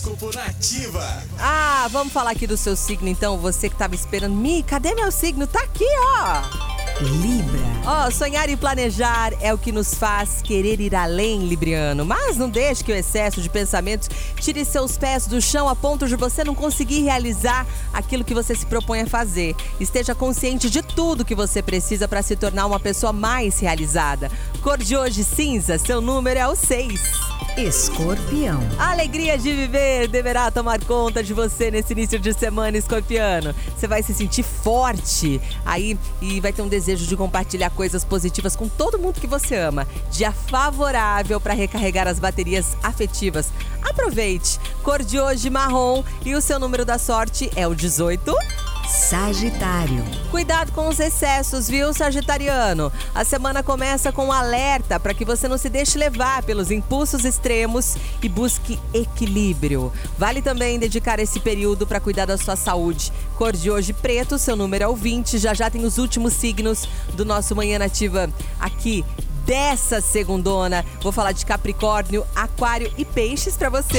Horóscopo Nativa. Ah, vamos falar aqui do seu signo então. Você que tava esperando. Mi, cadê meu signo? Tá aqui, ó. Libra. Ó, oh, sonhar e planejar é o que nos faz querer ir além, Libriano. Mas não deixe que o excesso de pensamentos tire seus pés do chão a ponto de você não conseguir realizar aquilo que você se propõe a fazer. Esteja consciente de tudo que você precisa para se tornar uma pessoa mais realizada. Cor de hoje cinza, seu número é o 6. Escorpião. A alegria de viver deverá tomar conta de você nesse início de semana, escorpiano. Você vai se sentir forte aí e vai ter um desejo de compartilhar coisas positivas com todo mundo que você ama. Dia favorável para recarregar as baterias afetivas. Aproveite! Cor de hoje marrom e o seu número da sorte é o 18. Sagitário. Cuidado com os excessos, viu, Sagitariano? A semana começa com um alerta para que você não se deixe levar pelos impulsos extremos e busque equilíbrio. Vale também dedicar esse período para cuidar da sua saúde. Cor de hoje preto, seu número é o 20. Já já tem os últimos signos do nosso Manhã Nativa aqui dessa segundona. Vou falar de Capricórnio, Aquário e Peixes para você.